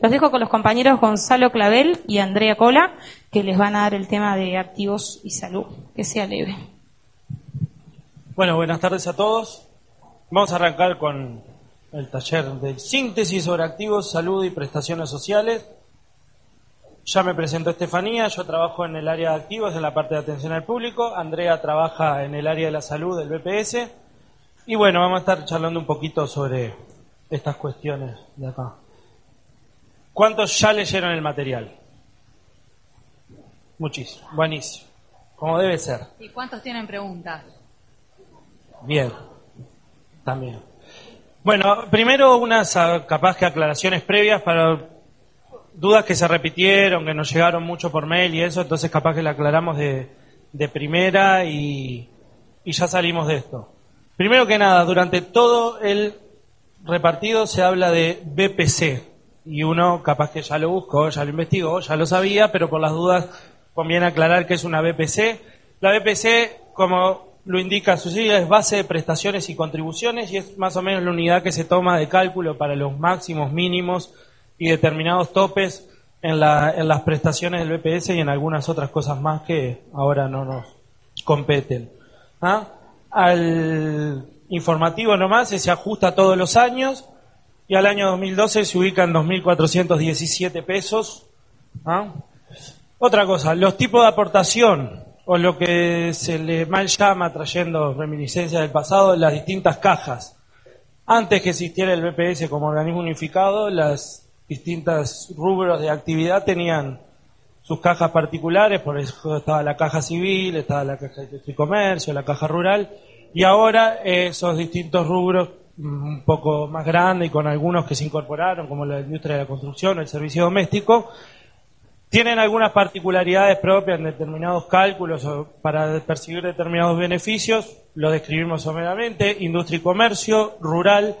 Los dejo con los compañeros Gonzalo Clavel y Andrea Cola, que les van a dar el tema de activos y salud. Que sea leve. Bueno, buenas tardes a todos. Vamos a arrancar con el taller de síntesis sobre activos, salud y prestaciones sociales. Ya me presentó Estefanía, yo trabajo en el área de activos, en la parte de atención al público. Andrea trabaja en el área de la salud del BPS. Y bueno, vamos a estar charlando un poquito sobre estas cuestiones de acá. ¿Cuántos ya leyeron el material? Muchísimo, buenísimo. Como debe ser. ¿Y cuántos tienen preguntas? Bien, también. Bueno, primero unas ah, capaz que aclaraciones previas para dudas que se repitieron, que nos llegaron mucho por mail y eso, entonces capaz que la aclaramos de, de primera y, y ya salimos de esto. Primero que nada, durante todo el repartido se habla de BPC y uno capaz que ya lo buscó, ya lo investigó, ya lo sabía, pero por las dudas conviene aclarar que es una BPC. La BPC, como lo indica su sigla, es base de prestaciones y contribuciones y es más o menos la unidad que se toma de cálculo para los máximos, mínimos y determinados topes en, las prestaciones del BPS y en algunas otras cosas más que ahora no nos competen. ¿Ah? Al informativo nomás se ajusta todos los años y al año 2012 se ubica en 2.417 pesos. ¿Ah? Otra cosa, los tipos de aportación o lo que se le mal llama, trayendo reminiscencias del pasado, las distintas cajas. Antes que existiera el BPS como organismo unificado, las distintas rubros de actividad tenían sus cajas particulares, por eso estaba la caja civil, estaba la caja de comercio, la caja rural, y ahora esos distintos rubros un poco más grandes y con algunos que se incorporaron, como la industria de la construcción, el servicio doméstico, tienen algunas particularidades propias en determinados cálculos para percibir determinados beneficios, lo describimos someramente, industria y comercio, rural,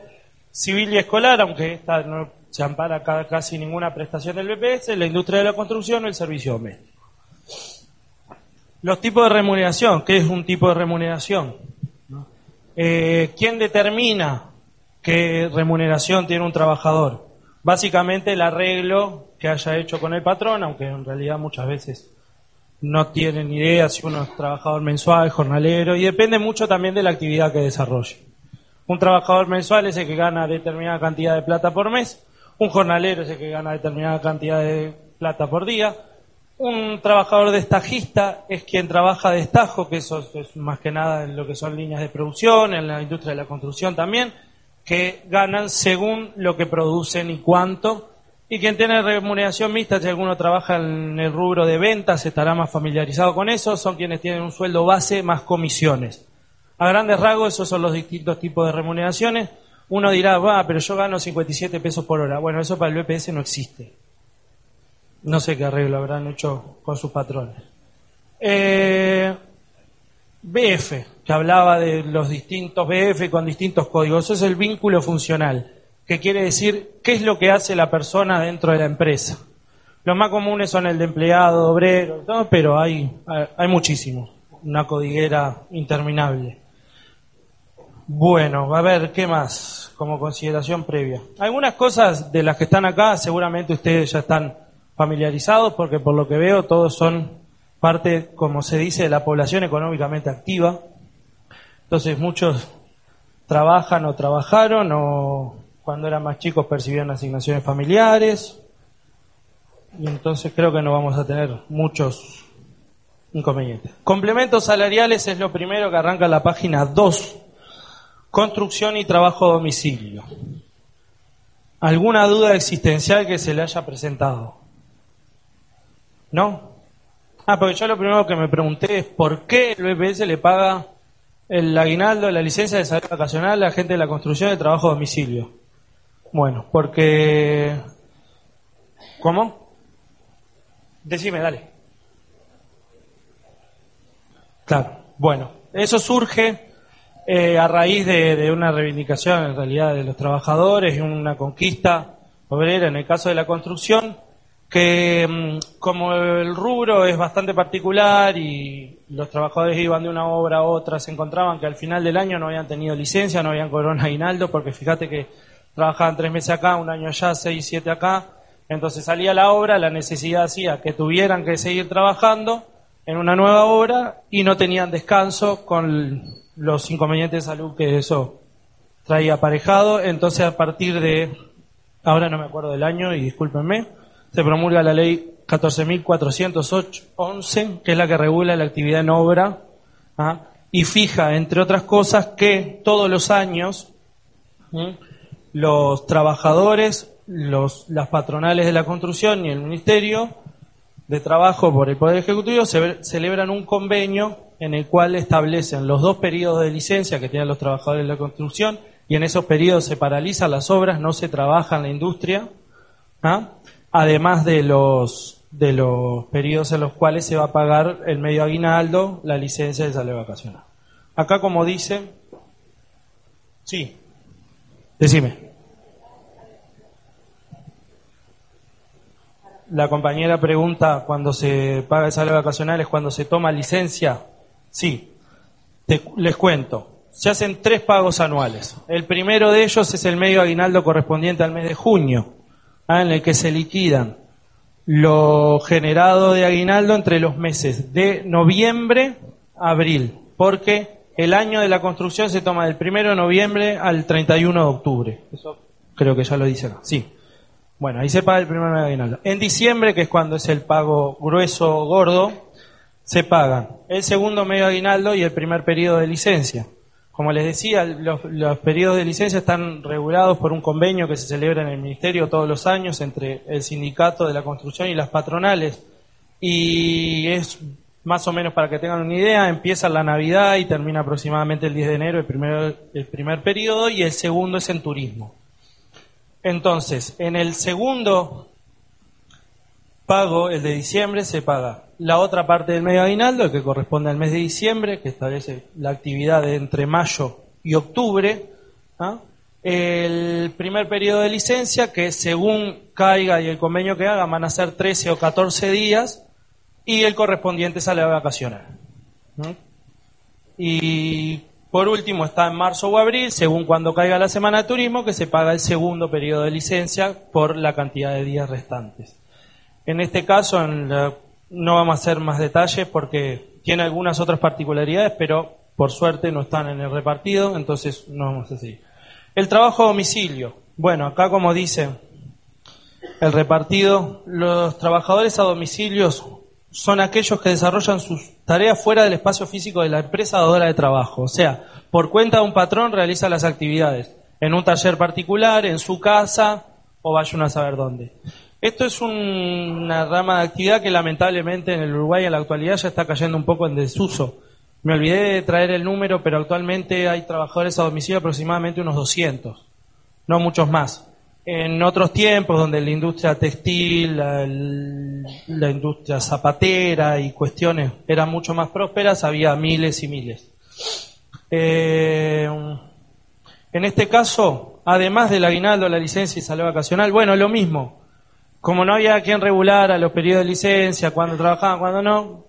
civil y escolar, aunque esta no se ampara casi ninguna prestación del BPS, la industria de la construcción o el servicio doméstico. Los tipos de remuneración, ¿qué es un tipo de remuneración? Eh, ¿Quién determina qué remuneración tiene un trabajador? Básicamente el arreglo que haya hecho con el patrón, aunque en realidad muchas veces no tienen idea si uno es trabajador mensual, jornalero, y depende mucho también de la actividad que desarrolle. Un trabajador mensual es el que gana determinada cantidad de plata por mes, un jornalero es el que gana determinada cantidad de plata por día, un trabajador destajista es quien trabaja de estajo, que eso es más que nada en lo que son líneas de producción, en la industria de la construcción también, que ganan según lo que producen y cuánto. Y quien tiene remuneración mixta, si alguno trabaja en el rubro de ventas, estará más familiarizado con eso, son quienes tienen un sueldo base más comisiones. A grandes rasgos, esos son los distintos tipos de remuneraciones. Uno dirá, va, pero yo gano 57 pesos por hora. Bueno, eso para el BPS no existe. No sé qué arreglo habrán hecho con sus patrones. Eh, BF, que hablaba de los distintos BF con distintos códigos, es el vínculo funcional, que quiere decir qué es lo que hace la persona dentro de la empresa. Los más comunes son el de empleado, obrero, pero hay, hay muchísimos, una codiguera interminable. Bueno, a ver, ¿qué más como consideración previa? Algunas cosas de las que están acá seguramente ustedes ya están familiarizados porque por lo que veo todos son parte, como se dice, de la población económicamente activa. Entonces muchos trabajan o trabajaron o cuando eran más chicos percibían asignaciones familiares. Y entonces creo que no vamos a tener muchos inconvenientes. Complementos salariales es lo primero que arranca la página 2 Construcción y trabajo a domicilio. ¿Alguna duda existencial que se le haya presentado? ¿No? Ah, porque yo lo primero que me pregunté es por qué el BPS le paga el aguinaldo, la licencia de salud vacacional a la gente de la construcción de trabajo a domicilio. Bueno, porque... ¿Cómo? Decime, dale. Claro, bueno, eso surge eh, a raíz de, una reivindicación en realidad de los trabajadores y una conquista obrera en el caso de la construcción, que mm, como el rubro es bastante particular y los trabajadores iban de una obra a otra, se encontraban que al final del año no habían tenido licencia, no habían corona aguinaldo, porque fíjate que trabajaban tres meses acá, un año allá, seis, siete acá, Entonces salía la obra, la necesidad hacía que tuvieran que seguir trabajando en una nueva obra y no tenían descanso con los inconvenientes de salud que eso traía aparejado. Entonces a partir de, ahora no me acuerdo del año y discúlpenme, se promulga la ley 14.411, que es la que regula la actividad en obra ¿ah? y fija, entre otras cosas, que todos los años los trabajadores, los, las patronales de la construcción y el Ministerio de Trabajo por el Poder Ejecutivo celebran un convenio en el cual establecen los dos periodos de licencia que tienen los trabajadores de la construcción y en esos periodos se paralizan las obras, no se trabaja en la industria, ¿ah? Además de los de los periodos en los cuales se va a pagar el medio aguinaldo, la licencia de salario vacacional. Acá como dice, sí, decime. La compañera pregunta, ¿cuando se paga el salario vacacional es cuando se toma licencia? Sí, les cuento. Se hacen tres pagos anuales. El primero de ellos es el medio aguinaldo correspondiente al mes de junio, ¿ah? en el que se liquidan lo generado de aguinaldo entre los meses de noviembre a abril, porque el año de la construcción se toma del 1 de noviembre al 31 de octubre. Eso creo que ya lo dicen. Sí. Bueno, ahí se paga el primer aguinaldo. En diciembre, que es cuando es el pago grueso gordo, se pagan el segundo medio aguinaldo y el primer periodo de licencia. Como les decía, los, periodos de licencia están regulados por un convenio que se celebra en el Ministerio todos los años entre el sindicato de la construcción y las patronales. Y es más o menos para que tengan una idea, empieza la Navidad y termina aproximadamente el 10 de enero el primer, el primer periodo y el segundo es en turismo. Entonces, en el segundo pago, el de diciembre, se paga la otra parte del medio aguinaldo, que corresponde al mes de diciembre, que establece la actividad de entre mayo y octubre. ¿ah? El primer periodo de licencia, que según caiga y el convenio que haga, van a ser 13 o 14 días, y el correspondiente sale a vacacionar. Y por último está en marzo o abril, según cuando caiga la semana de turismo, que se paga el segundo periodo de licencia por la cantidad de días restantes. En este caso, en la no vamos a hacer más detalles porque tiene algunas otras particularidades, pero por suerte no están en el repartido, entonces no vamos a seguir. El trabajo a domicilio. Bueno, acá como dice el repartido, los trabajadores a domicilio son aquellos que desarrollan sus tareas fuera del espacio físico de la empresa dadora de trabajo. O sea, por cuenta de un patrón realiza las actividades en un taller particular, en su casa o vaya a saber dónde. Esto es una rama de actividad que lamentablemente en el Uruguay en la actualidad ya está cayendo un poco en desuso. Me olvidé de traer el número, pero actualmente hay trabajadores a domicilio aproximadamente unos 200, no muchos más. En otros tiempos, donde la industria textil, la, industria zapatera y cuestiones eran mucho más prósperas, había miles y miles. Eh, en este caso, además del aguinaldo, la licencia y salud vacacional, bueno, lo mismo como no había quien regulara los periodos de licencia, cuando trabajaban, cuando no,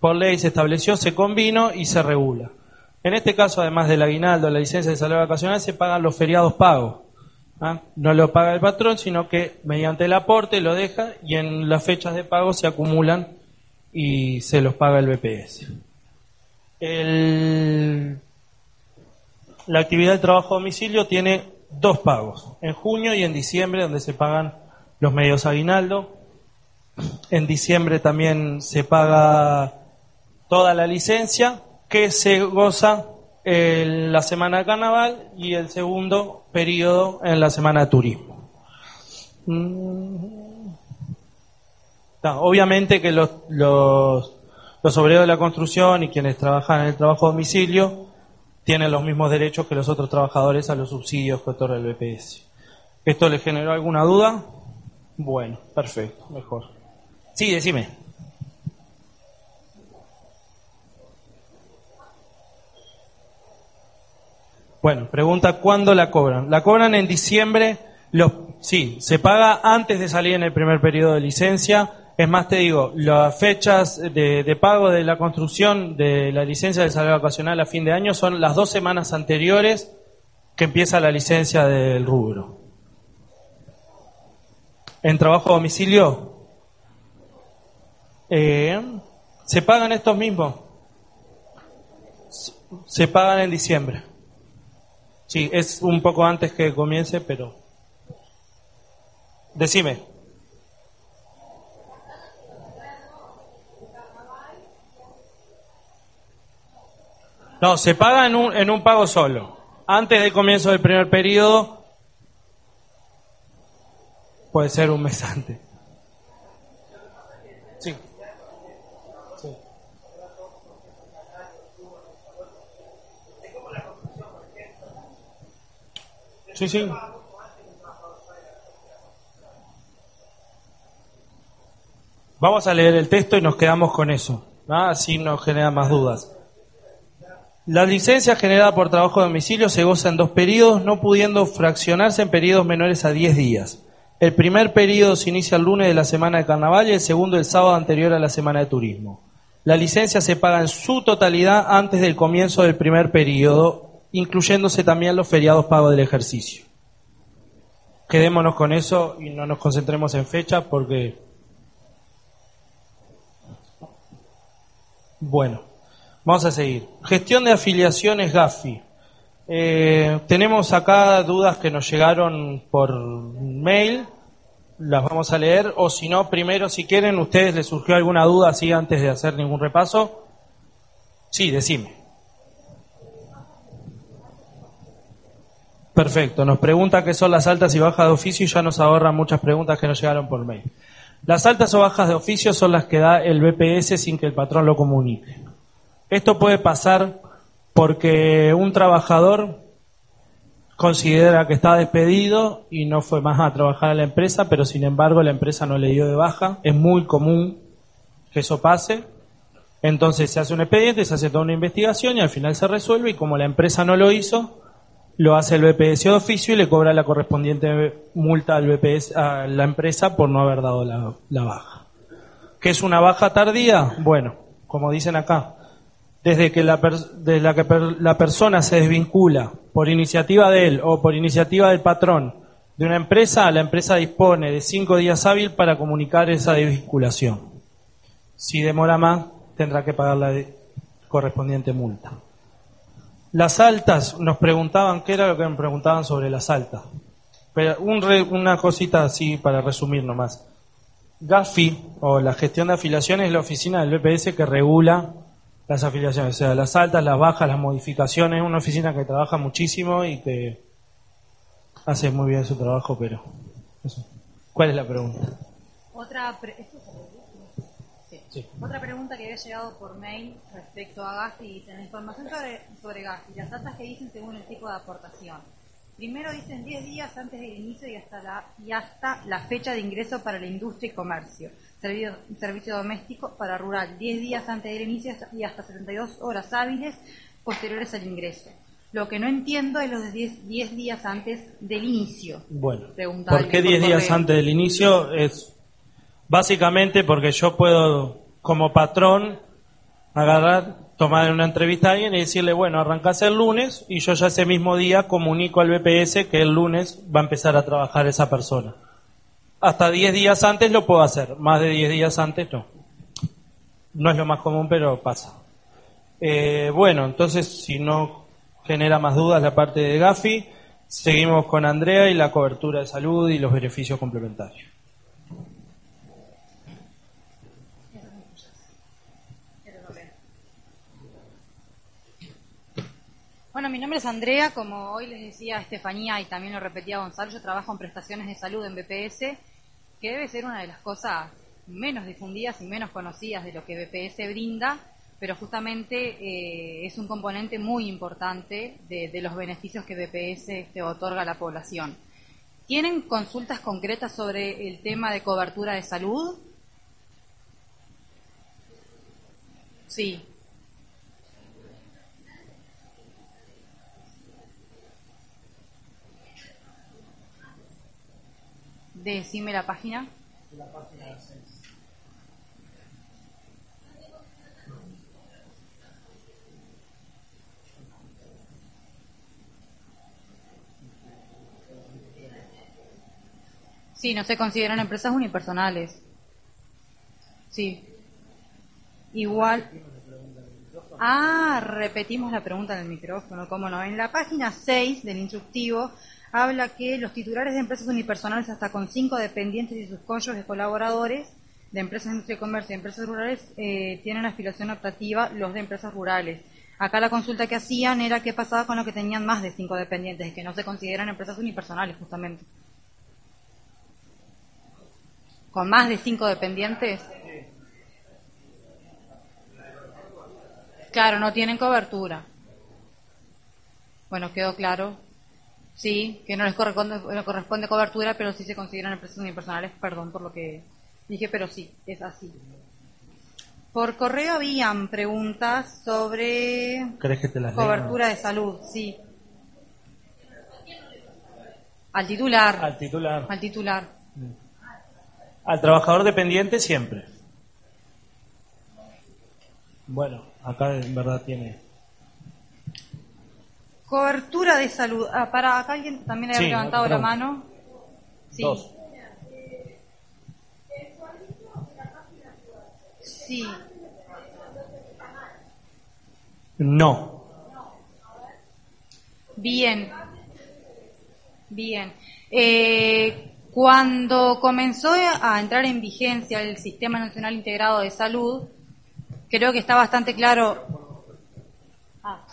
por ley se estableció, se convino y se regula. En este caso, además del aguinaldo, la licencia de salud vacacional, se pagan los feriados pagos. ¿ah? No lo paga el patrón, sino que mediante el aporte lo deja y en las fechas de pago se acumulan y se los paga el BPS. La actividad de trabajo a domicilio tiene dos pagos, en junio y en diciembre, donde se pagan los medios aguinaldo. En diciembre también se paga toda la licencia que se goza en la semana de carnaval y el segundo periodo en la semana de turismo. Mm. obviamente que los, los, obreros de la construcción y quienes trabajan en el trabajo a domicilio tienen los mismos derechos que los otros trabajadores a los subsidios que otorga el BPS. ¿Esto les generó alguna duda? Bueno, perfecto, mejor. Sí, decime. Bueno, pregunta cuándo la cobran. La cobran en diciembre. Los, sí, se paga antes de salir en el primer periodo de licencia. Es más, te digo, las fechas de, de pago de la construcción de la licencia de salario vacacional a fin de año son las dos semanas anteriores que empieza la licencia del rubro. En trabajo a domicilio, eh, ¿se pagan estos mismos? Se pagan en diciembre. Sí, es un poco antes que comience, pero... Decime. No, se paga en un, en un pago solo. Antes del comienzo del primer periodo, puede ser un mes antes. Sí. sí. Sí, sí. Vamos a leer el texto y nos quedamos con eso. Así nos genera más dudas. La licencia generada por trabajo de domicilio se goza en dos periodos, no pudiendo fraccionarse en periodos menores a 10 días. El primer periodo se inicia el lunes de la semana de carnaval y el segundo el sábado anterior a la semana de turismo. La licencia se paga en su totalidad antes del comienzo del primer periodo, incluyéndose también los feriados pagos del ejercicio. Quedémonos con eso y no nos concentremos en fecha porque... Bueno. Vamos a seguir. Gestión de afiliaciones GAFI. Eh, tenemos acá dudas que nos llegaron por mail, las vamos a leer, o si no, primero, si quieren, ustedes les surgió alguna duda así antes de hacer ningún repaso. Sí, decime. Perfecto, nos pregunta qué son las altas y bajas de oficio y ya nos ahorran muchas preguntas que nos llegaron por mail. Las altas o bajas de oficio son las que da el BPS sin que el patrón lo comunique. Esto puede pasar porque un trabajador considera que está despedido y no fue más a trabajar en la empresa, pero sin embargo la empresa no le dio de baja. Es muy común que eso pase. Entonces se hace un expediente, se hace toda una investigación y al final se resuelve y como la empresa no lo hizo, lo hace el BPS de oficio y le cobra la correspondiente multa al BPS, a la empresa por no haber dado la, la baja. ¿Qué es una baja tardía? Bueno, como dicen acá, desde que la, la que la persona se desvincula por iniciativa de él o por iniciativa del patrón de una empresa, la empresa dispone de cinco días hábiles para comunicar esa desvinculación. Si demora más, tendrá que pagar la correspondiente multa. Las altas, nos preguntaban, ¿qué era lo que me preguntaban sobre las altas? Pero una cosita así para resumir nomás. GAFI, o la gestión de afiliaciones, es la oficina del BPS que regula las afiliaciones, o sea, las altas, las bajas, las modificaciones, una oficina que trabaja muchísimo y que hace muy bien su trabajo, pero ¿Cuál es la pregunta? Otra, Otra pregunta que había llegado por mail respecto a GAFI, dice, la información sobre, sobre GAFI, las altas que dicen según el tipo de aportación. Primero dicen 10 días antes del inicio y hasta la, y hasta la fecha de ingreso para la industria y comercio servicio, servicio doméstico para rural 10 días antes del inicio y hasta 72 horas hábiles posteriores al ingreso. Lo que no entiendo es los de 10, 10 días antes del inicio. Bueno, ¿por qué 10 días antes del inicio? Es básicamente porque yo puedo, como patrón, agarrar, tomar una entrevista a alguien y decirle, bueno, arrancase el lunes y yo ya ese mismo día comunico al BPS que el lunes va a empezar a trabajar esa persona. Hasta 10 días antes lo puedo hacer, más de 10 días antes no. No es lo más común, pero pasa. Eh, bueno, entonces si no genera más dudas la parte de Gafi, seguimos con Andrea y la cobertura de salud y los beneficios complementarios. Bueno, mi nombre es Andrea, como hoy les decía Estefanía y también lo repetía Gonzalo, yo trabajo en prestaciones de salud en BPS, que debe ser una de las cosas menos difundidas y menos conocidas de lo que BPS brinda, pero justamente eh, es un componente muy importante de, los beneficios que BPS este, otorga a la población. ¿Tienen consultas concretas sobre el tema de cobertura de salud? Sí. Decime la página. La página 6. Sí, no se consideran empresas unipersonales. Sí. Igual. Ah, repetimos la pregunta en el micrófono, cómo no. En la página 6 del instructivo habla que los titulares de empresas unipersonales hasta con cinco dependientes y sus cónyuges colaboradores de empresas de industria y comercio y empresas rurales eh, tienen aspiración optativa los de empresas rurales. Acá la consulta que hacían era qué pasaba con los que tenían más de cinco dependientes, que no se consideran empresas unipersonales justamente. ¿Con más de cinco dependientes? Claro, no tienen cobertura. Bueno, quedó claro. Sí, que no les corresponde, no corresponde cobertura, pero sí se consideran empresas unipersonales. Perdón por lo que dije, pero sí, es así. Por correo habían preguntas sobre cobertura de salud, sí. Al titular. Al titular. Al titular. Al trabajador dependiente siempre. Bueno, acá en verdad tiene. Cobertura de salud. Ah, para acá alguien también había levantado la mano. Sí. Dos. Sí. No. Bien. Bien. Eh, cuando comenzó a entrar en vigencia el Sistema Nacional Integrado de Salud, creo que está bastante claro. Ah.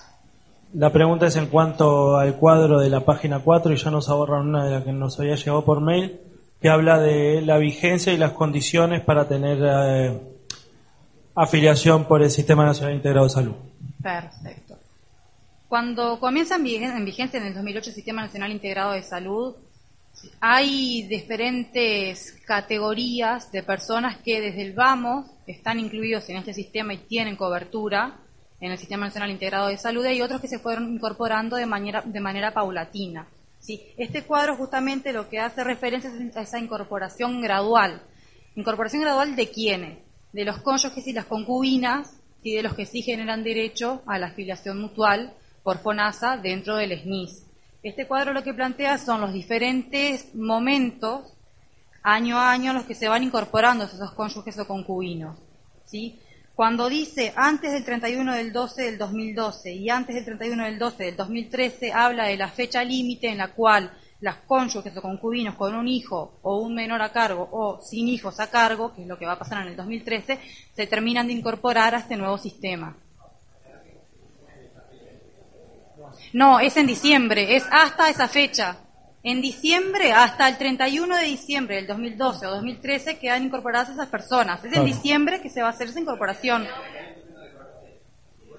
La pregunta es en cuanto al cuadro de la página 4, y ya nos ahorran una de las que nos había llegado por mail, que habla de la vigencia y las condiciones para tener eh, afiliación por el Sistema Nacional Integrado de Salud. Perfecto. Cuando comienza en vigencia en el 2008 el Sistema Nacional Integrado de Salud, hay diferentes categorías de personas que desde el vamos están incluidos en este sistema y tienen cobertura en el Sistema Nacional Integrado de Salud y otros que se fueron incorporando de manera, de manera paulatina. ¿sí? Este cuadro justamente lo que hace referencia es a esa incorporación gradual. ¿Incorporación gradual de quiénes? de los cónyuges y las concubinas y de los que sí generan derecho a la afiliación mutual por FONASA dentro del SNIS. Este cuadro lo que plantea son los diferentes momentos, año a año, los que se van incorporando esos cónyuges o concubinos. ¿sí? Cuando dice antes del 31 del 12 del 2012 y antes del 31 del 12 del 2013, habla de la fecha límite en la cual las cónyuges o concubinos con un hijo o un menor a cargo o sin hijos a cargo, que es lo que va a pasar en el 2013, se terminan de incorporar a este nuevo sistema. No, es en diciembre, es hasta esa fecha. En diciembre, hasta el 31 de diciembre del 2012 o 2013, quedan incorporadas esas personas. Es en diciembre que se va a hacer esa incorporación.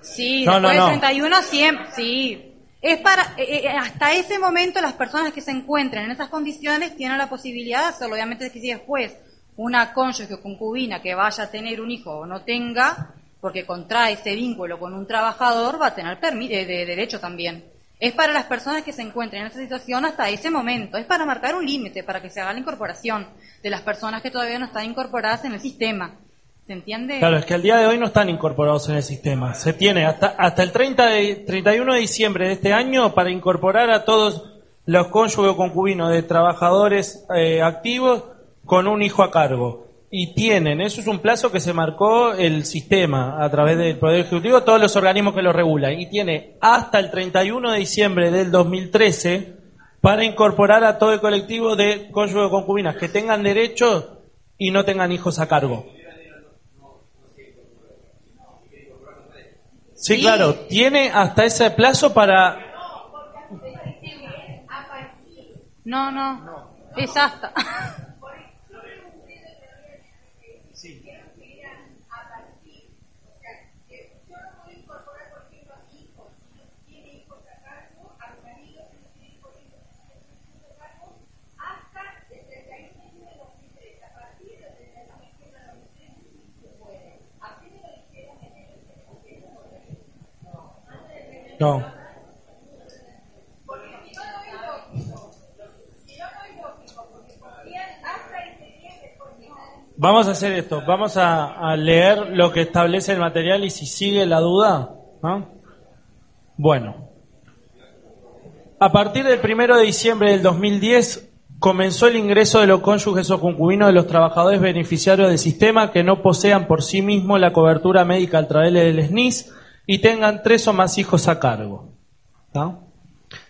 Sí, después del 31 siempre, sí, es para, eh, eh, hasta ese momento las personas que se encuentren en esas condiciones tienen la posibilidad de hacerlo. Obviamente que si después una cónyuge o concubina que vaya a tener un hijo o no tenga, porque contrae ese vínculo con un trabajador, va a tener eh, de derecho también. Es para las personas que se encuentren en esa situación hasta ese momento. Es para marcar un límite, para que se haga la incorporación de las personas que todavía no están incorporadas en el sistema. ¿Se entiende? Claro, es que al día de hoy no están incorporados en el sistema. Se tiene hasta, hasta el 30 de, 31 de diciembre de este año para incorporar a todos los cónyuges o concubinos de trabajadores eh, activos con un hijo a cargo. Y tienen, eso es un plazo que se marcó el sistema a través del Poder Ejecutivo, todos los organismos que lo regulan. Y tiene hasta el 31 de diciembre del 2013 para incorporar a todo el colectivo de cónyuges o concubinas que tengan derecho y no tengan hijos a cargo. Sí, claro, tiene hasta ese plazo para... No, no, es hasta. No. Vamos a hacer esto, vamos a, leer lo que establece el material y si sigue la duda. Bueno, a partir del primero de diciembre del 2010 comenzó el ingreso de los cónyuges o concubinos de los trabajadores beneficiarios del sistema que no posean por sí mismos la cobertura médica a través del SNIS y tengan tres o más hijos a cargo.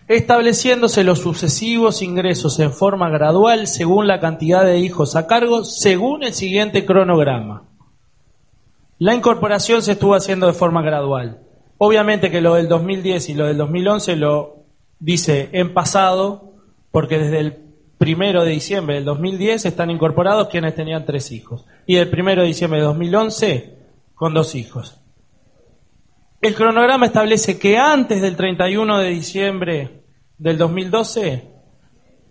Estableciéndose los sucesivos ingresos en forma gradual según la cantidad de hijos a cargo, según el siguiente cronograma. La incorporación se estuvo haciendo de forma gradual. Obviamente que lo del 2010 y lo del 2011 lo dice en pasado, porque desde el primero de diciembre del 2010 están incorporados quienes tenían tres hijos. Y el primero de diciembre de 2011 con dos hijos. El cronograma establece que antes del 31 de diciembre del 2012,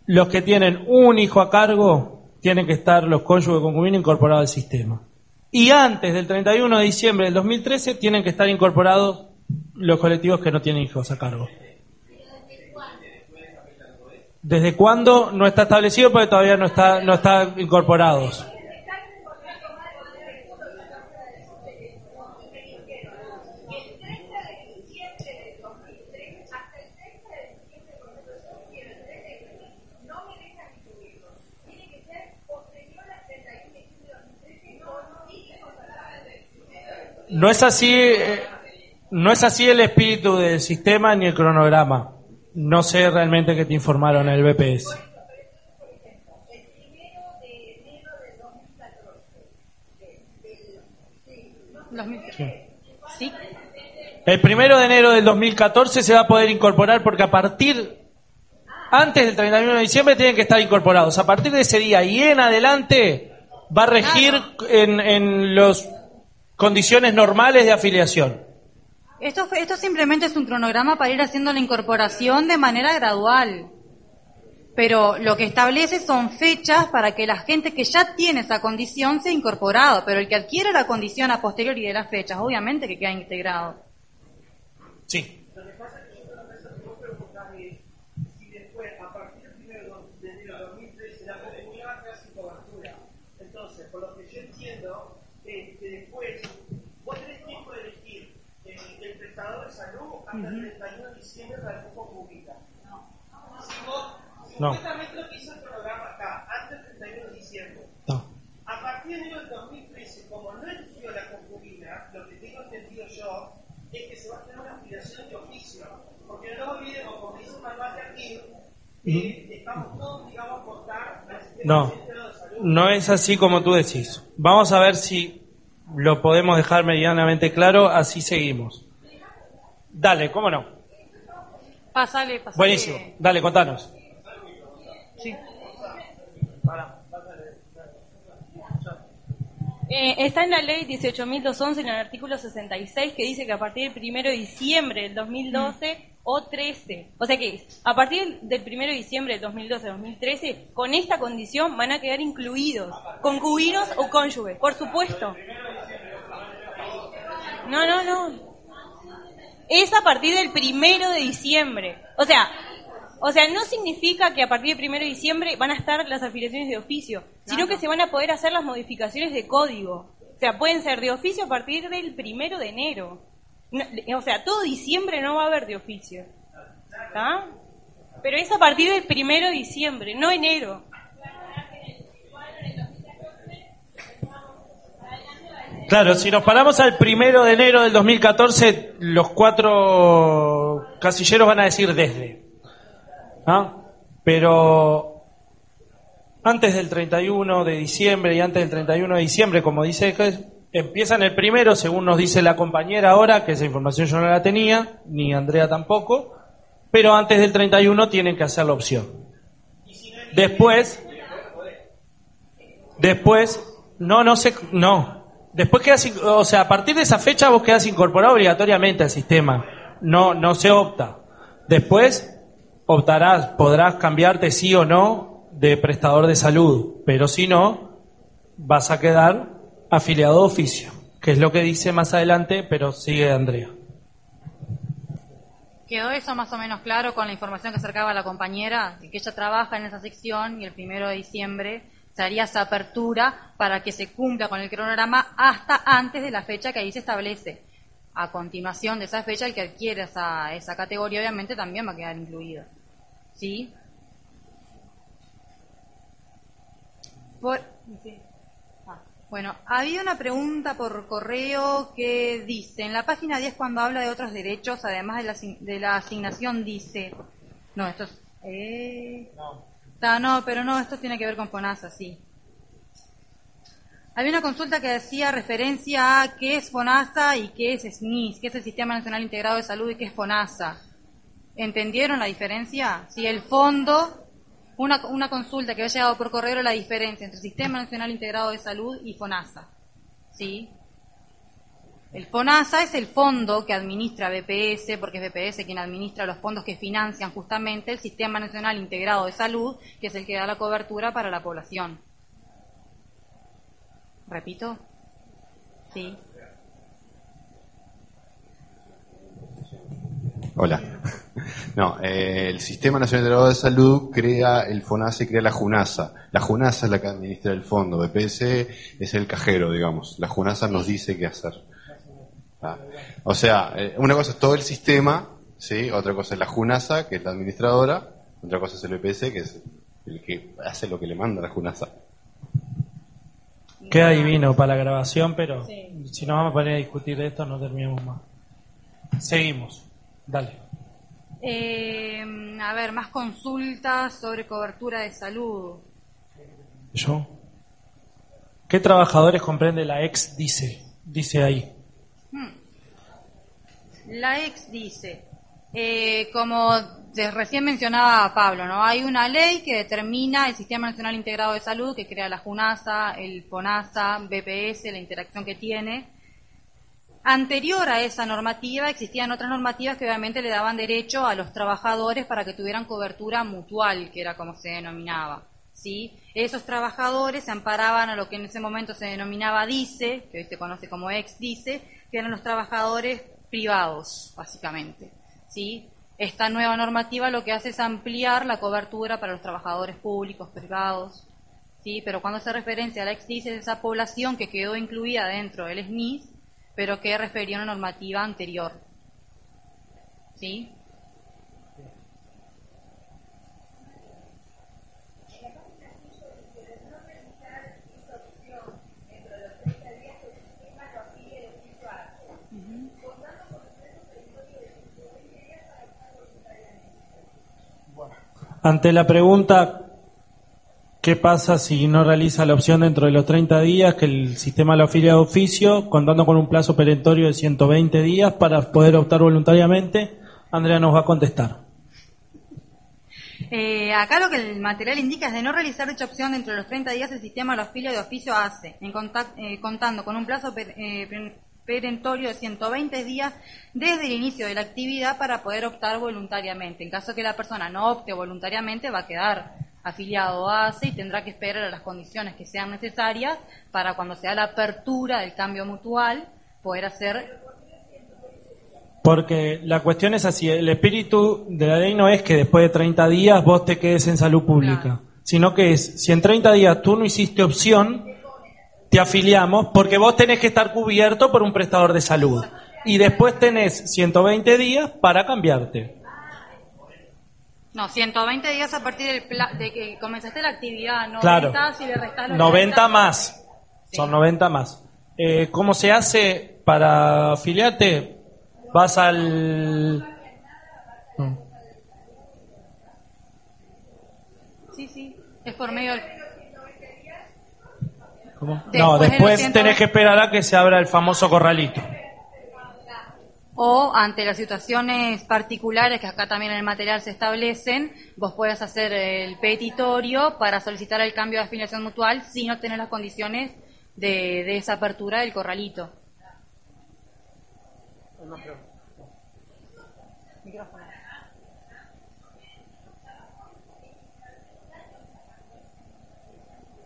los que tienen un hijo a cargo tienen que estar los cónyuges concubinos incorporados al sistema. Y antes del 31 de diciembre del 2013 tienen que estar incorporados los colectivos que no tienen hijos a cargo. ¿Desde cuándo? No está establecido porque todavía no está, no está incorporados. No es así, eh, no es así el espíritu del sistema ni el cronograma. No sé realmente qué te informaron el BPS. Sí. El primero de enero del 2014 se va a poder incorporar porque a partir, antes del 31 de diciembre tienen que estar incorporados. A partir de ese día y en adelante va a regir en, en las condiciones normales de afiliación. Esto, esto simplemente es un cronograma para ir haciendo la incorporación de manera gradual. Pero lo que establece son fechas para que la gente que ya tiene esa condición sea incorporado. Pero el que adquiere la condición a posteriori de las fechas, obviamente que queda integrado. Sí. Entonces, por lo que yo entiendo, este, después, vos tenés tiempo de elegir el, el prestador de salud hasta el 31 de diciembre para el cupo pública. Si vos, No. lo que hizo el programa acá, antes del 31 de diciembre, No. a partir de enero del 2013, como no eligió la concubina, lo que tengo entendido yo es que se va a tener una de oficio. Porque no olvidemos, como dice aquí, eh, estamos todos, digamos, aportar al sistema No. centro de salud. No es así como tú decís. Vamos a ver si lo podemos dejar medianamente claro, así seguimos. Dale, ¿cómo no? Pasale, pasale. Buenísimo. Dale, contanos. Sí. Eh, está en la ley 18.211, en el artículo 66, que dice que a partir del 1 de diciembre del 2012 o 13, o sea que a partir del 1 de diciembre del 2012-2013, con esta condición van a quedar incluidos concubinos o cónyuges, por supuesto. No, no, no. Es a partir del 1 de diciembre. O sea, o sea, no significa que a partir del 1 de diciembre van a estar las afiliaciones de oficio, sino que se van a poder hacer las modificaciones de código. O sea, pueden ser de oficio a partir del 1 de enero. No, o sea, todo diciembre no va a haber de oficio. ¿Está? Pero es a partir del 1 de diciembre, no enero. Claro, si nos paramos al primero de enero del 2014, los cuatro casilleros van a decir desde. Pero antes del 31 de diciembre y antes del 31 de diciembre, como dice, empiezan el primero, según nos dice la compañera ahora, que esa información yo no la tenía, ni Andrea tampoco, pero antes del 31 tienen que hacer la opción. Después, después, no, no sé, no. Después quedas, o sea, a partir de esa fecha vos quedas incorporado obligatoriamente al sistema. No, no se opta. Después optarás, podrás cambiarte sí o no de prestador de salud, pero si no, vas a quedar afiliado de oficio, que es lo que dice más adelante, pero sigue Andrea. ¿Quedó eso más o menos claro con la información que acercaba la compañera? Que ella trabaja en esa sección y el primero de diciembre se haría esa apertura para que se cumpla con el cronograma hasta antes de la fecha que ahí se establece. A continuación de esa fecha, el que adquiere esa, esa categoría obviamente también va a quedar incluido. ¿Sí? Por- sí. Ah, Bueno, había una pregunta por correo que dice, en la página 10 cuando habla de otros derechos, además de la, de la asignación, dice... No, esto es... Eh, No, pero no, esto tiene que ver con FONASA, sí. Había una consulta que decía referencia a qué es FONASA y qué es SNIS, qué es el Sistema Nacional Integrado de Salud y qué es FONASA. ¿Entendieron la diferencia? Si el fondo, una, una consulta que había llegado por correo la diferencia entre Sistema Nacional Integrado de Salud y FONASA. ¿Sí? El FONASA es el fondo que administra BPS, porque es BPS quien administra los fondos que financian justamente el Sistema Nacional Integrado de Salud, que es el que da la cobertura para la población. ¿Repito? Sí. Hola. No, eh, el Sistema Nacional de Salud crea el FONASA crea la JUNASA. La JUNASA es la que administra el fondo. BPS es el cajero, digamos. La JUNASA nos dice qué hacer. Ah. O sea, eh, una cosa es todo el sistema, ¿sí? Otra cosa es la JUNASA, que es la administradora. Otra cosa es el BPS, que es el que hace lo que le manda la JUNASA. Queda divino para la grabación, pero si nos vamos a poner a discutir de esto no terminamos más. Seguimos. Dale. Eh, a ver, más consultas sobre cobertura de salud. ¿Yo? ¿Qué trabajadores comprende la ex dice? Dice ahí. La ex dice, eh, como de- recién mencionaba Pablo, ¿no? Hay una ley que determina el Sistema Nacional Integrado de Salud, que crea la JUNASA, el FONASA, BPS, la interacción que tiene. Anterior a esa normativa existían otras normativas que obviamente le daban derecho a los trabajadores para que tuvieran cobertura mutual, que era como se denominaba. ¿sí? Esos trabajadores se amparaban a lo que en ese momento se denominaba DICE, que hoy se conoce como ex DICE, que eran los trabajadores privados, básicamente. ¿sí? Esta nueva normativa lo que hace es ampliar la cobertura para los trabajadores públicos, privados. ¿sí? Pero cuando se referencia a la ex DICE es esa población que quedó incluida dentro del SNIS, pero que refería a una normativa anterior. ¿Sí? Ante la pregunta, ¿qué pasa si no realiza la opción dentro de los 30 días que el sistema lo afilia de oficio, contando con un plazo perentorio de 120 días para poder optar voluntariamente? Andrea nos va a contestar. Eh, acá lo que el material indica es de no realizar dicha opción dentro de los 30 días el sistema lo afilia de oficio hace, en eh, contando con un plazo per- eh, perentorio de 120 días desde el inicio de la actividad para poder optar voluntariamente. En caso que la persona no opte voluntariamente, va a quedar afiliado a ACE y tendrá que esperar a las condiciones que sean necesarias para cuando sea la apertura del cambio mutual poder hacer Porque la cuestión es así, el espíritu de la ley no es que después de 30 días vos te quedes en salud pública, Claro. sino que es, si en 30 días tú no hiciste opción, te afiliamos porque vos tenés que estar cubierto por un prestador de salud. Y después tenés 120 días para cambiarte. No, 120 días a partir del pla- de que comenzaste la actividad, 90 Claro. si le restás los 90 más. Sí. Son 90 más. Eh, ¿Cómo se hace para afiliarte? Vas al... Sí, sí, es por medio del... No, después 120. tenés que esperar a que se abra el famoso corralito. O ante las situaciones particulares que acá también en el material se establecen, vos puedes hacer el petitorio para solicitar el cambio de afiliación mutual si no tenés las condiciones de, de esa apertura del corralito.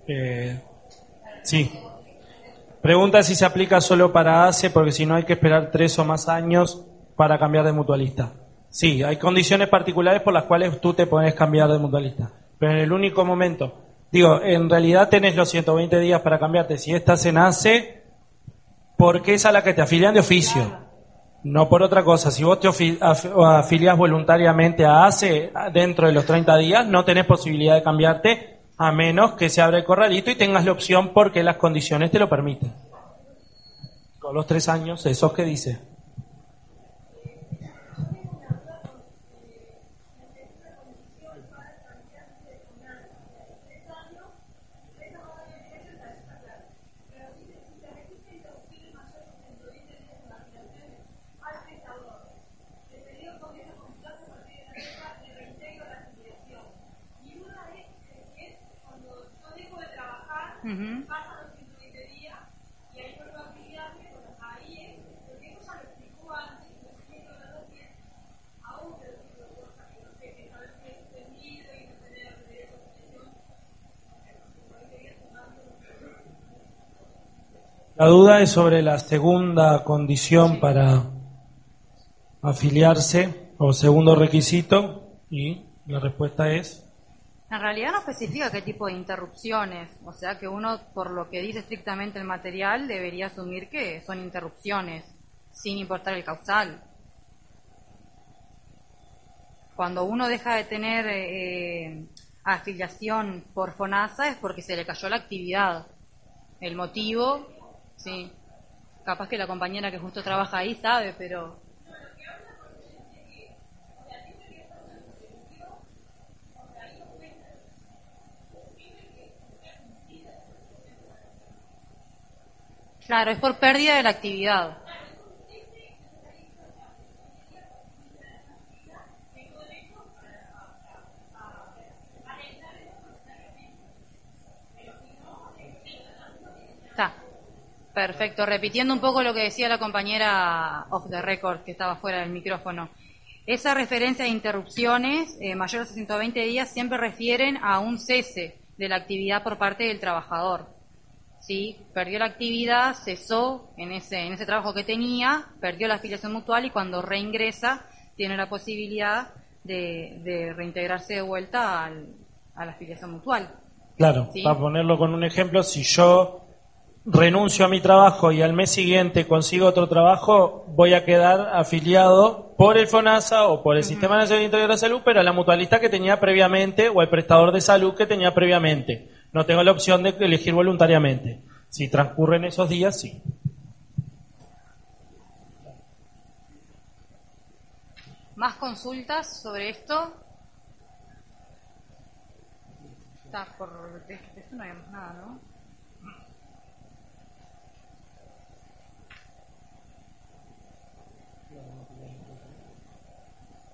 Eh, sí. Pregunta si se aplica solo para ACE, porque si no hay que esperar tres o más años para cambiar de mutualista. Sí, hay condiciones particulares por las cuales tú te puedes cambiar de mutualista. Pero en el único momento, digo, en realidad tenés los 120 días para cambiarte. Si estás en ACE, porque es a la que te afilian de oficio. No por otra cosa. Si vos te ofi- af- afilias voluntariamente a ACE dentro de los 30 días, no tenés posibilidad de cambiarte a menos que se abra el corralito y tengas la opción porque las condiciones te lo permiten. Con los tres años, esos que dice. La duda es sobre la segunda condición para afiliarse o segundo requisito y la respuesta es En realidad no especifica qué tipo de interrupciones, o sea que uno, por lo que dice estrictamente el material, debería asumir que son interrupciones, sin importar el causal. Cuando uno deja de tener eh, afiliación por FONASA es porque se le cayó la actividad. El motivo, sí. Capaz que la compañera que justo trabaja ahí sabe, pero Claro, es por pérdida de la actividad. Está. Perfecto. Repitiendo un poco lo que decía la compañera off the record que estaba fuera del micrófono. Esa referencia de interrupciones eh, mayores a 120 días siempre refieren a un cese de la actividad por parte del trabajador. ¿sí? Perdió la actividad, cesó en ese, en ese trabajo que tenía, perdió la afiliación mutual y cuando reingresa tiene la posibilidad de, de reintegrarse de vuelta al- a la afiliación mutual. Claro, Sí. para ponerlo con un ejemplo, si yo renuncio a mi trabajo y al mes siguiente consigo otro trabajo, voy a quedar afiliado por el FONASA o por el Sistema Nacional de de Salud, pero a la mutualista que tenía previamente o al prestador de salud que tenía previamente. No tengo la opción de elegir voluntariamente. Si transcurren esos días, sí. ¿Más consultas sobre esto? Está por... De esto no hay más nada, ¿no?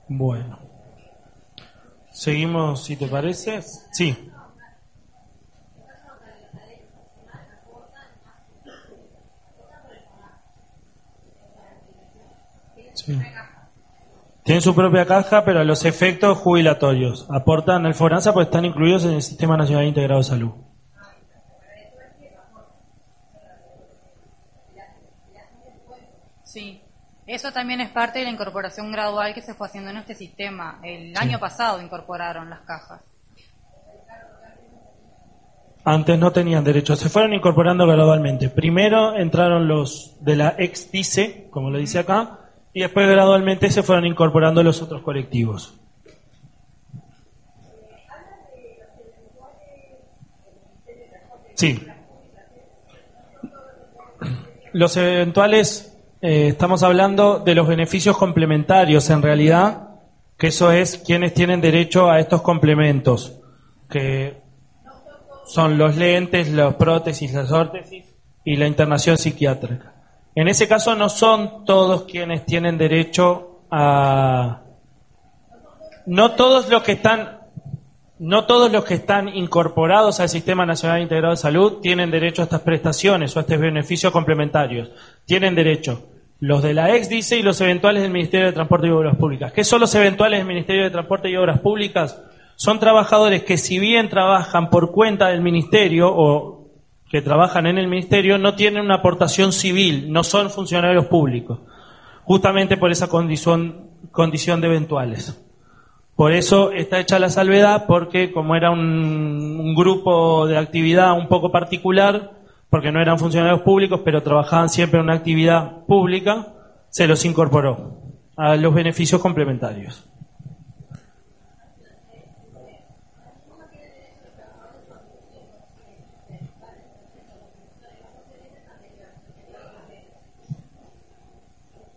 Bueno. Seguimos, si te parece. Sí. Sí. Tienen su propia caja, pero los efectos jubilatorios aportan al FONASA porque están incluidos en el Sistema Nacional Integrado de Salud. Sí. Eso también es parte de la incorporación gradual que se fue haciendo en este sistema. El año pasado incorporaron las cajas. Antes no tenían derecho, se fueron incorporando gradualmente. Primero entraron los de la ex dice, como lo dice acá, y después gradualmente se fueron incorporando los otros colectivos. Sí. Los eventuales, eh, estamos hablando de los beneficios complementarios en realidad, que eso es quienes tienen derecho a estos complementos, que son los lentes, las prótesis, las órtesis y la internación psiquiátrica. En ese caso no son todos quienes tienen derecho a... No todos los que están... No todos los que están incorporados al Sistema Nacional Integrado de Salud tienen derecho a estas prestaciones o a estos beneficios complementarios. Tienen derecho los de la ex dice y los eventuales del Ministerio de Transporte y Obras Públicas. ¿Qué son los eventuales del Ministerio de Transporte y Obras Públicas? Son trabajadores que si bien trabajan por cuenta del Ministerio o que trabajan en el Ministerio, no tienen una aportación civil, no son funcionarios públicos, justamente por esa condición, condición de eventuales. Por eso está hecha la salvedad, porque como era un, un grupo de actividad un poco particular, porque no eran funcionarios públicos, pero trabajaban siempre en una actividad pública, se los incorporó a los beneficios complementarios.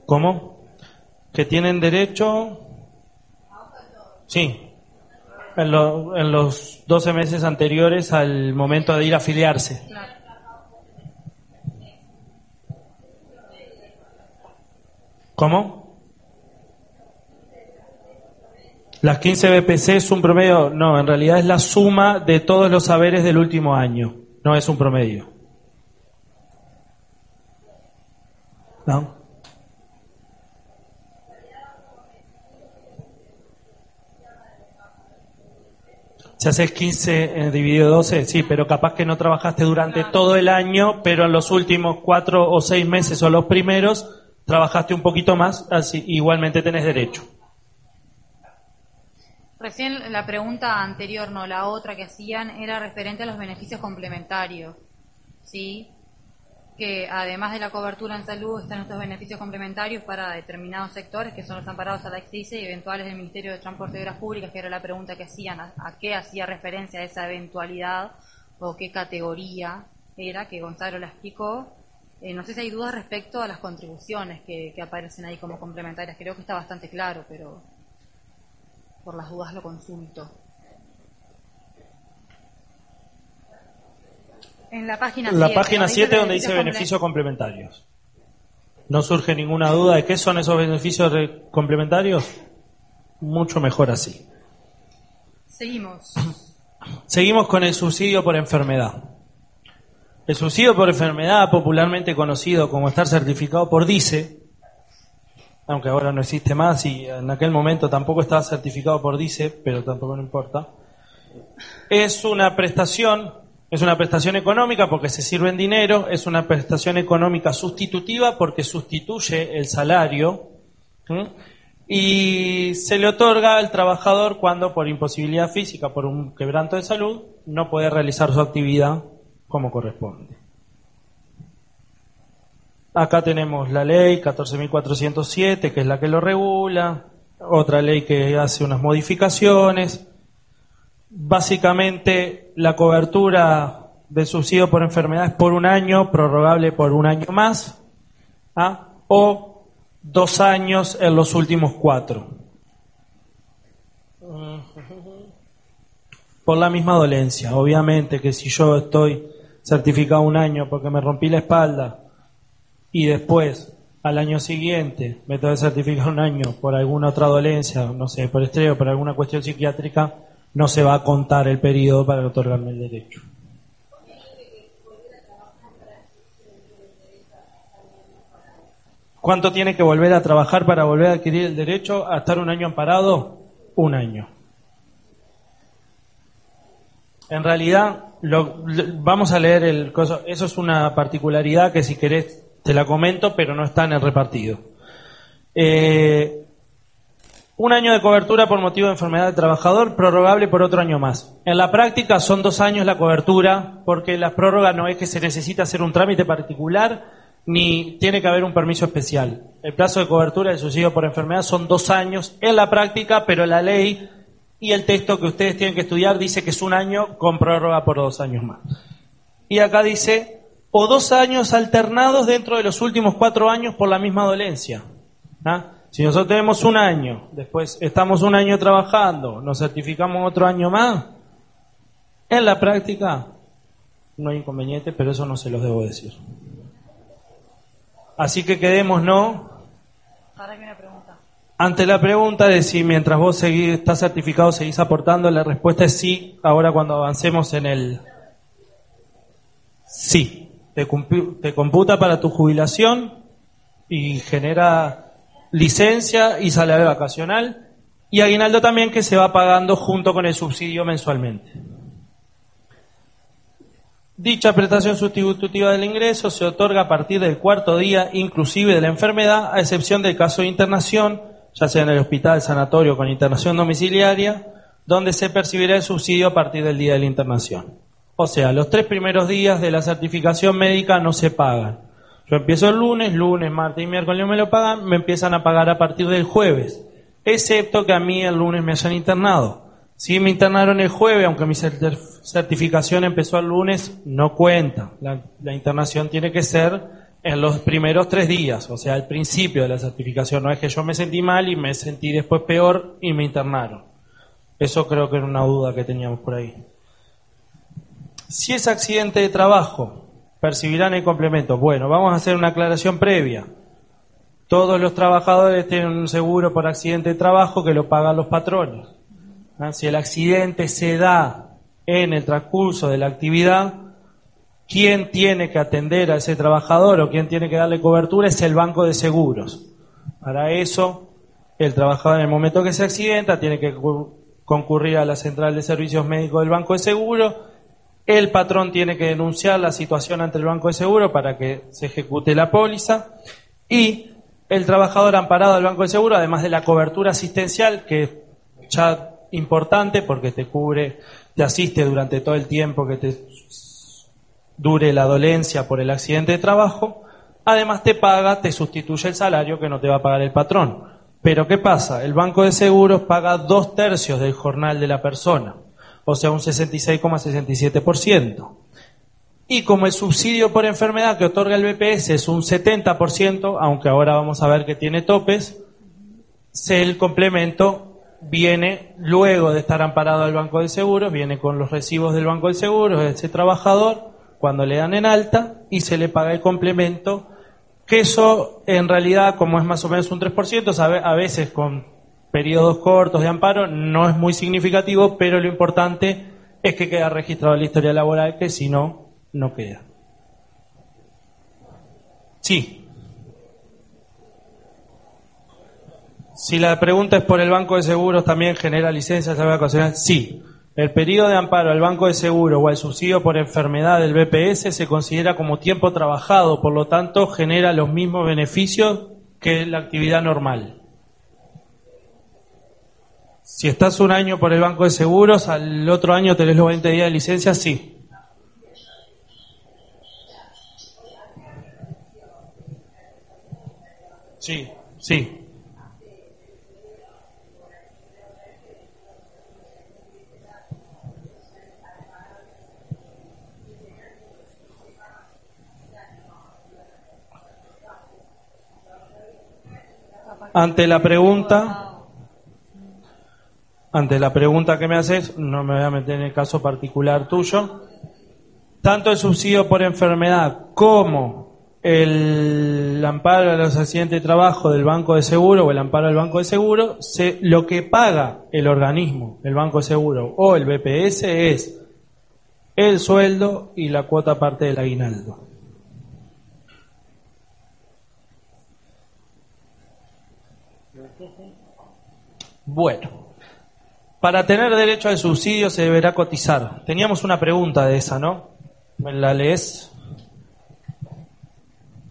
¿Cómo? Que tienen derecho. Sí. En, lo, en, los 12 meses anteriores al momento de ir a afiliarse. Claro. ¿Cómo? Las 15 BPC es un promedio, no, en realidad es la suma de todos los saberes del último año, no es un promedio. ¿No? Si haces 15 eh, dividido 12, sí, pero capaz que no trabajaste durante todo el año, pero en los últimos cuatro o seis meses o los primeros trabajaste un poquito más, así igualmente tenés derecho. Recién la pregunta anterior, no, la otra que hacían era referente a los beneficios complementarios, ¿sí? Que además de la cobertura en salud están estos beneficios complementarios para determinados sectores que son los amparados a la exticia y eventuales del Ministerio de Transporte y Obras Públicas, que era la pregunta que hacían, a, a qué hacía referencia esa eventualidad o qué categoría era, que Gonzalo la explicó. Eh, no sé si hay dudas respecto a las contribuciones que, que aparecen ahí como complementarias, creo que está bastante claro, pero por las dudas lo consulto. En la página La 7. página 7 donde dice beneficios complementarios. ¿No surge ninguna duda de qué son esos beneficios complementarios? Mucho mejor así. Seguimos. Seguimos con el subsidio por enfermedad. El subsidio por enfermedad, popularmente conocido como estar certificado por DICE, aunque ahora no existe más y en aquel momento tampoco estaba certificado por DICE, pero tampoco no importa, es una prestación, es una prestación económica porque se sirve en dinero, es una prestación económica sustitutiva porque sustituye el salario y se le otorga al trabajador cuando por imposibilidad física, por un quebranto de salud, no puede realizar su actividad como corresponde. Acá tenemos la ley 14.407, que es la que lo regula, otra ley que hace unas modificaciones. Básicamente, la cobertura del subsidio por enfermedad es por un año, prorrogable por un año más, ¿ah? o dos años en los últimos cuatro. Por la misma dolencia. Obviamente que si yo estoy certificado un año porque me rompí la espalda y después al año siguiente me tengo que certificar un año por alguna otra dolencia, no sé, por estrés por alguna cuestión psiquiátrica, no se va a contar el periodo para otorgarme el derecho. ¿Cuánto tiene que volver a trabajar para volver a adquirir el derecho a estar un año amparado? Un año. En realidad, lo- vamos a leer el coso. Eso es una particularidad que si querés te la comento, pero no está en el repartido. Eh, un año de cobertura por motivo de enfermedad del trabajador, prorrogable por otro año más. En la práctica son dos años la cobertura, porque la prórroga no es que se necesita hacer un trámite particular, ni tiene que haber un permiso especial. El plazo de cobertura del subsidio por enfermedad son dos años en la práctica, pero la ley y el texto que ustedes tienen que estudiar dice que es un año con prórroga por dos años más. Y acá dice, o dos años alternados dentro de los últimos cuatro años por la misma dolencia. ¿Ah? Si nosotros tenemos un año, después estamos un año trabajando, nos certificamos otro año más, en la práctica no hay inconveniente, pero eso no se los debo decir. Así que quedemos, ¿no? Ahora hay una pregunta. Ante la pregunta de si mientras vos seguís, estás certificado seguís aportando, la respuesta es sí. Ahora cuando avancemos en el sí, te, te computa para tu jubilación y genera licencia y salario vacacional y aguinaldo también que se va pagando junto con el subsidio mensualmente. Dicha prestación sustitutiva del ingreso se otorga a partir del cuarto día, inclusive de la enfermedad, a excepción del caso de internación, ya sea en el hospital, sanatorio con internación domiciliaria, donde se percibirá el subsidio a partir del día de la internación. O sea, los tres primeros días de la certificación médica no se pagan. Yo empiezo el lunes, lunes, martes y miércoles me lo pagan, me empiezan a pagar a partir del jueves, excepto que a mí el lunes me hayan internado. Si me internaron el jueves, aunque mi certi- certificación empezó el lunes, no cuenta. La internación tiene que ser en los primeros tres días, o sea, al principio de la certificación. No es que yo me sentí mal y me sentí después peor y me internaron. Eso creo que era una duda que teníamos por ahí. Si es accidente de trabajo, percibirán el complemento. Bueno, vamos a hacer una aclaración previa. Todos los trabajadores tienen un seguro por accidente de trabajo que lo pagan los patrones. ¿Ah? Si el accidente se da en el transcurso de la actividad, quien tiene que atender a ese trabajador o quien tiene que darle cobertura es el banco de seguros. Para eso, el trabajador en el momento que se accidenta tiene que concurrir a la central de servicios médicos del banco de seguros. El patrón tiene que denunciar la situación ante el banco de seguro para que se ejecute la póliza. Y el trabajador amparado al banco de seguro, además de la cobertura asistencial, que es ya importante porque te cubre, te asiste durante todo el tiempo que te dure la dolencia por el accidente de trabajo, además te paga, te sustituye el salario que no te va a pagar el patrón. Pero ¿qué pasa? El banco de seguros paga dos tercios del jornal de la persona, o sea, un 66,67%. Y como el subsidio por enfermedad que otorga el BPS es un 70%, aunque ahora vamos a ver que tiene topes, el complemento viene luego de estar amparado al banco de seguros, viene con los recibos del banco de seguros ese trabajador cuando le dan en alta y se le paga el complemento, que eso en realidad, como es más o menos un 3%, a veces con periodos cortos de amparo no es muy significativo, pero lo importante es que queda registrado en la historia laboral, que si no, no queda. Sí. Si la pregunta es por el Banco de Seguros, ¿también genera licencias de Sí. El periodo de amparo al banco de seguro o al subsidio por enfermedad del BPS se considera como tiempo trabajado, por lo tanto genera los mismos beneficios que la actividad normal. Si estás un año por el banco de seguros, al otro año tenés los 20 días de licencia, sí. Sí, sí. Ante la pregunta, ante la pregunta que me haces, no me voy a meter en el caso particular tuyo, tanto el subsidio por enfermedad como el amparo a los accidentes de trabajo del banco de seguro o el amparo al banco de seguro, se, lo que paga el organismo, el banco de seguro o el BPS es el sueldo y la cuota parte del aguinaldo. Bueno, para tener derecho al subsidio se deberá cotizar. Teníamos una pregunta de esa, ¿no? ¿Me la lees?